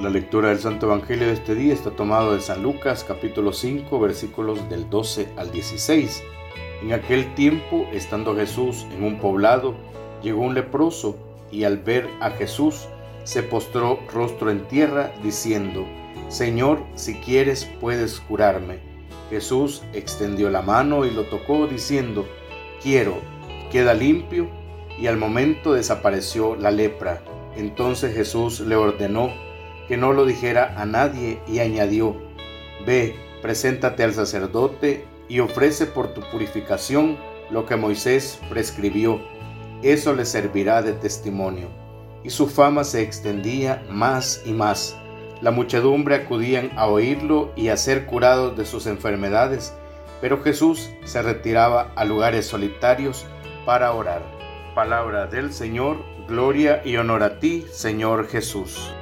La lectura del Santo Evangelio de este día está tomado de San Lucas capítulo 5 versículos del 12 al 16. En aquel tiempo, estando Jesús en un poblado, llegó un leproso y al ver a Jesús se postró rostro en tierra diciendo, Señor, si quieres puedes curarme. Jesús extendió la mano y lo tocó diciendo, Quiero, queda limpio, y al momento desapareció la lepra. Entonces Jesús le ordenó, que no lo dijera a nadie y añadió, Ve, preséntate al sacerdote y ofrece por tu purificación lo que Moisés prescribió. Eso le servirá de testimonio. Y su fama se extendía más y más. La muchedumbre acudían a oírlo y a ser curados de sus enfermedades, pero Jesús se retiraba a lugares solitarios para orar. Palabra del Señor, gloria y honor a ti, Señor Jesús.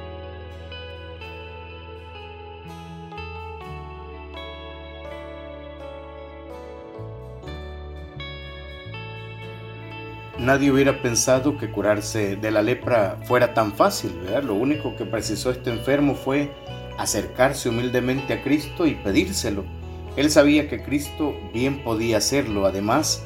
Nadie hubiera pensado que curarse de la lepra fuera tan fácil, Lo único que precisó este enfermo fue acercarse humildemente a Cristo y pedírselo. Él sabía que Cristo bien podía hacerlo, además,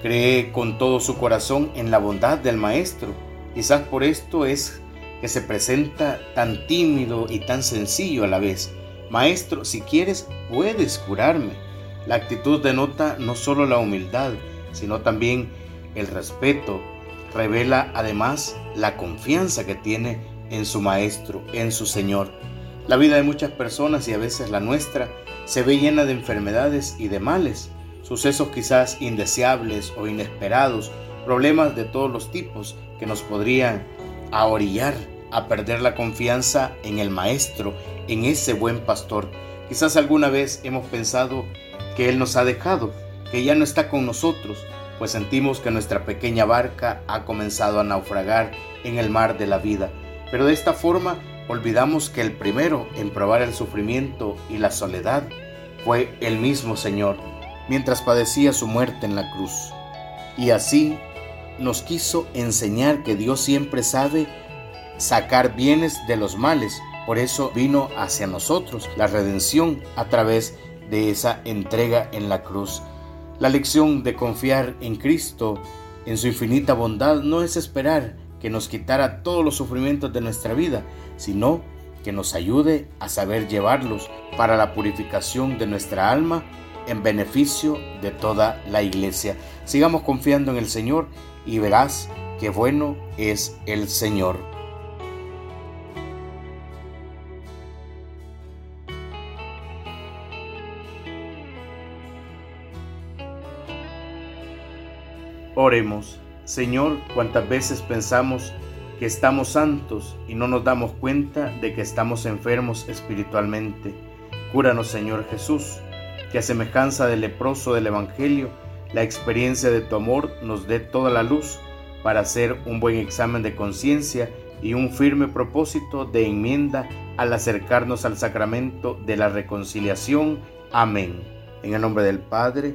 cree con todo su corazón en la bondad del Maestro. Quizás por esto es que se presenta tan tímido y tan sencillo a la vez. Maestro, si quieres, puedes curarme. La actitud denota no solo la humildad, sino también el respeto, revela además la confianza que tiene en su Maestro, en su Señor. La vida de muchas personas y a veces la nuestra se ve llena de enfermedades y de males, sucesos quizás indeseables o inesperados, problemas de todos los tipos que nos podrían ahorillar a perder la confianza en el Maestro, en ese buen pastor. Quizás alguna vez hemos pensado que Él nos ha dejado, que ya no está con nosotros, pues sentimos que nuestra pequeña barca ha comenzado a naufragar en el mar de la vida. Pero de esta forma olvidamos que el primero en probar el sufrimiento y la soledad fue el mismo Señor, mientras padecía su muerte en la cruz. Y así nos quiso enseñar que Dios siempre sabe sacar bienes de los males. Por eso vino hacia nosotros la redención a través de esa entrega en la cruz. La lección de confiar en Cristo, en su infinita bondad, no es esperar que nos quitara todos los sufrimientos de nuestra vida, sino que nos ayude a saber llevarlos para la purificación de nuestra alma en beneficio de toda la iglesia. Sigamos confiando en el Señor y verás qué bueno es el Señor. Oremos, Señor, cuántas veces pensamos que estamos santos y no nos damos cuenta de que estamos enfermos espiritualmente. Cúranos, Señor Jesús, que a semejanza del leproso del Evangelio, la experiencia de tu amor nos dé toda la luz para hacer un buen examen de conciencia y un firme propósito de enmienda al acercarnos al sacramento de la reconciliación. Amén. En el nombre del Padre,